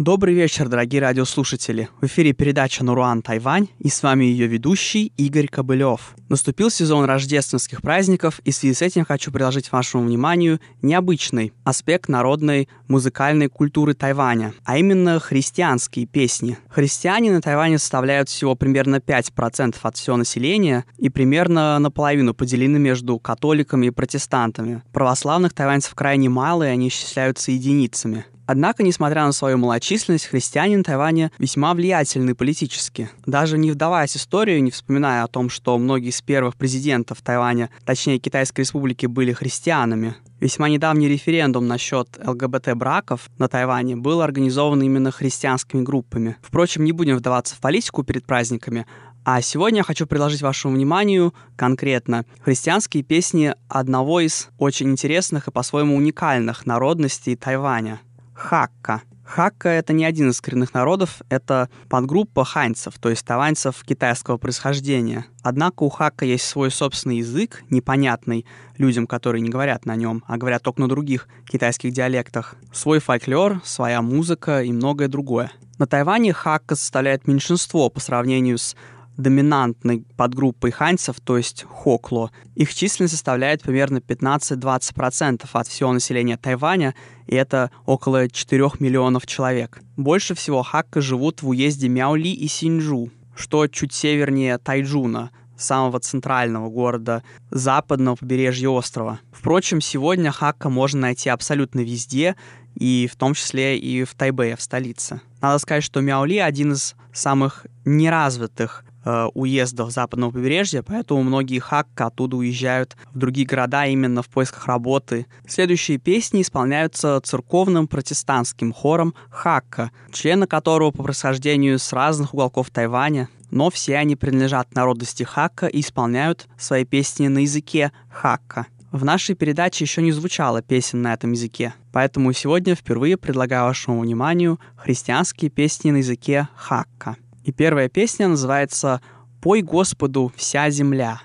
Добрый вечер, дорогие радиослушатели. В эфире передача «Наруан Тайвань» и с вами ее ведущий Игорь Кобылев. Наступил сезон рождественских праздников, и в связи с этим хочу предложить вашему вниманию необычный аспект народной музыкальной культуры Тайваня, а именно христианские песни. Христиане на Тайване составляют всего примерно 5% от всего населения и примерно наполовину поделены между католиками и протестантами. Православных тайваньцев крайне мало, и они исчисляются единицами. Однако, несмотря на свою малочисленность, христиане на Тайване весьма влиятельны политически. Даже не вдаваясь в историю, не вспоминая о том, что многие из первых президентов Тайваня, точнее Китайской республики, были христианами, Весьма недавний референдум насчет ЛГБТ-браков на Тайване был организован именно христианскими группами. Впрочем, не будем вдаваться в политику перед праздниками, а сегодня я хочу предложить вашему вниманию конкретно христианские песни одного из очень интересных и по-своему уникальных народностей Тайваня – хакка. Хакка — это не один из коренных народов, это подгруппа ханьцев, то есть таваньцев китайского происхождения. Однако у хакка есть свой собственный язык, непонятный людям, которые не говорят на нем, а говорят только на других китайских диалектах, свой фольклор, своя музыка и многое другое. На Тайване хакка составляет меньшинство по сравнению с доминантной подгруппой ханьцев, то есть хокло. Их численность составляет примерно 15-20% от всего населения Тайваня, и это около 4 миллионов человек. Больше всего хакка живут в уезде Мяули и Синджу, что чуть севернее Тайджуна, самого центрального города западного побережья острова. Впрочем, сегодня хакка можно найти абсолютно везде, и в том числе и в Тайбэе, в столице. Надо сказать, что Мяули один из самых неразвитых Э, уездов западного побережья, поэтому многие хакка оттуда уезжают в другие города именно в поисках работы. Следующие песни исполняются церковным протестантским хором хакка, члены которого по происхождению с разных уголков Тайваня, но все они принадлежат народности хакка и исполняют свои песни на языке хакка. В нашей передаче еще не звучало песен на этом языке, поэтому сегодня впервые предлагаю вашему вниманию христианские песни на языке хакка. И первая песня называется «Пой Господу вся земля».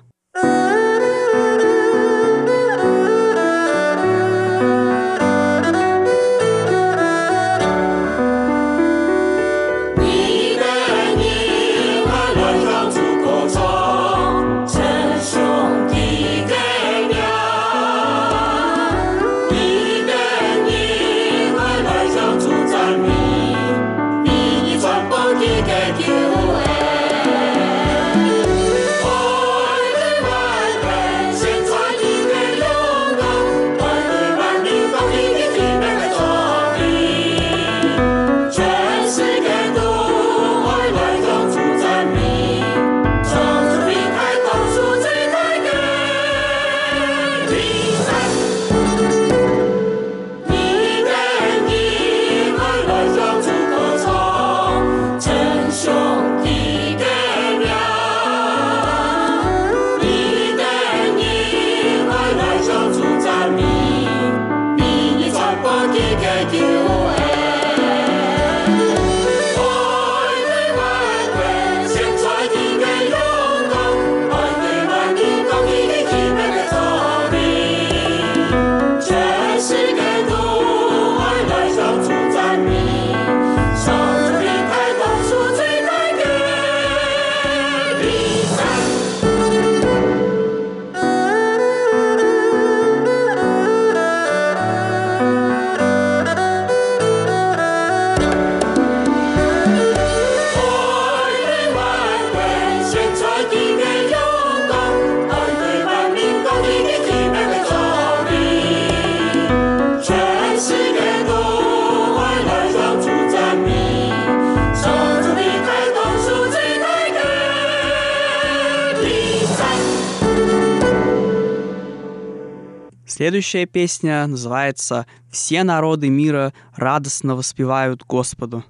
Следующая песня называется «Все народы мира радостно воспевают Господу».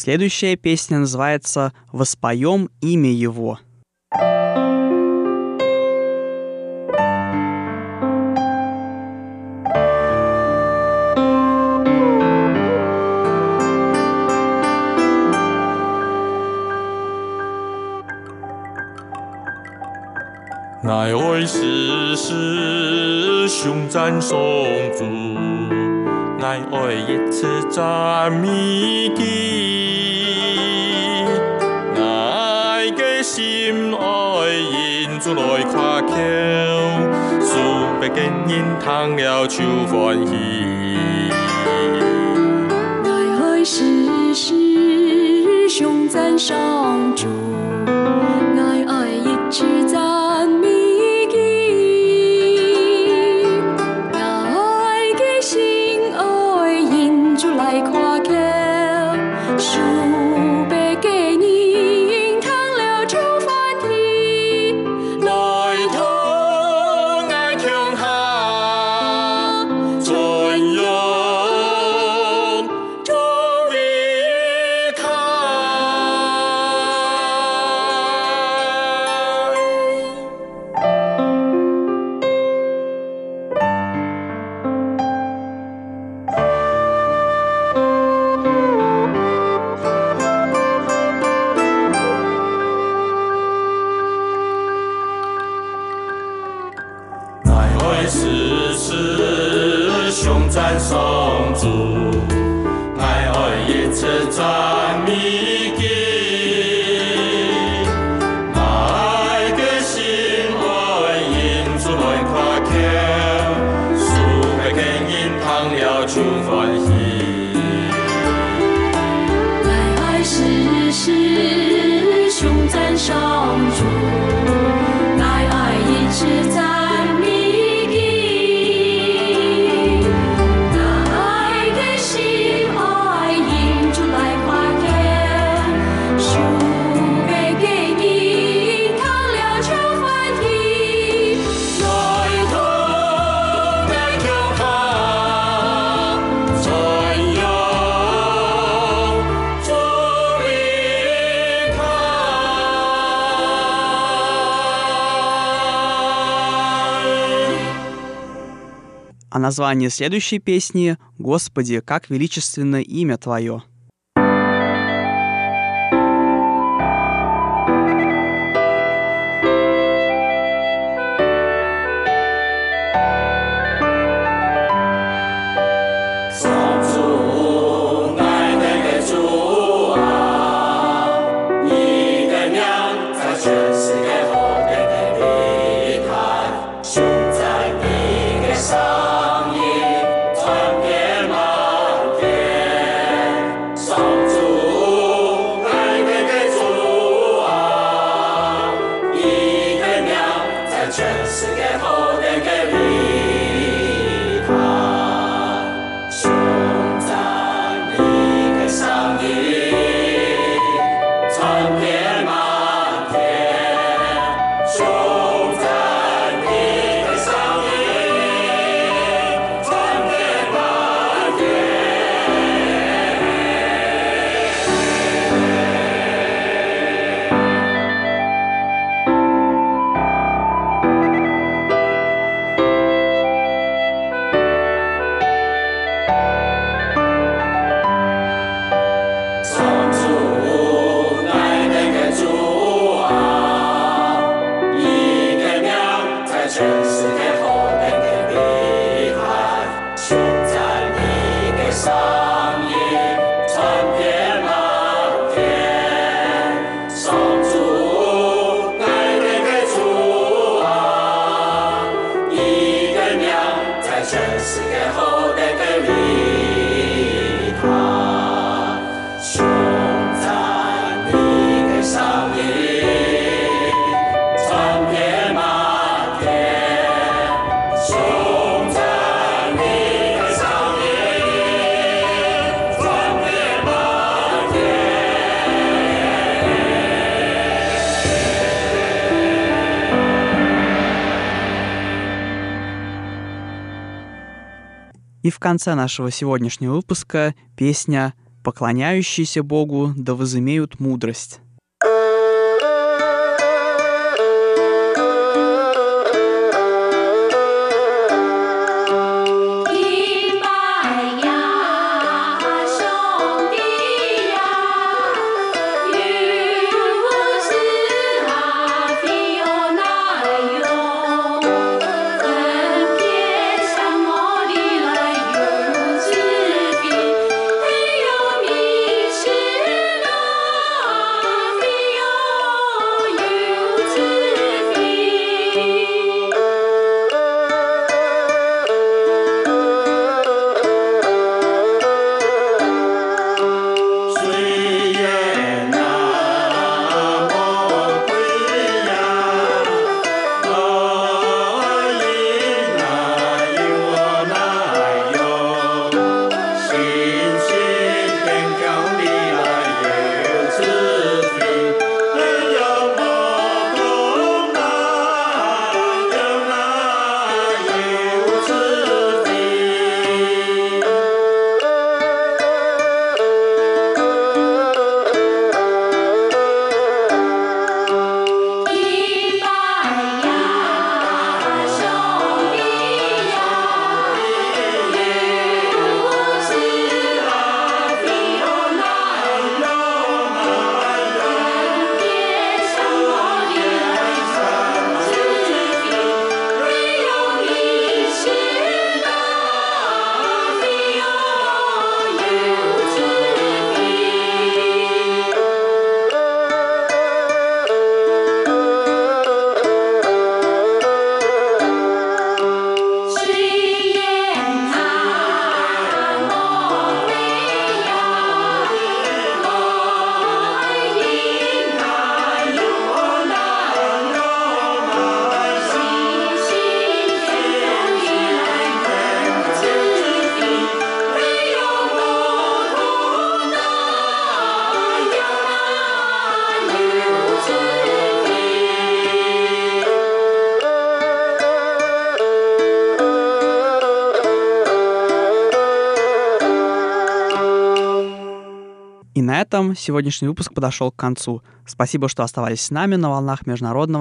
Следующая песня называется «Воспоем имя Его».乃为世事雄赞颂主，乃为一次赞美基， 见人躺了秋欢喜。奈何世事雄赞上主，奈爱一直在。乃为世雄赞颂主，乃为一次赞美基，乃个心爱因主来夸口，数百个因通了手欢喜。乃爱世事 А название следующей песни «Господи, как величественно имя Твое». И в конце нашего сегодняшнего выпуска песня Поклоняющиеся Богу да возымеют мудрость. Сегодняшний выпуск подошел к концу. Спасибо, что оставались с нами на волнах Международного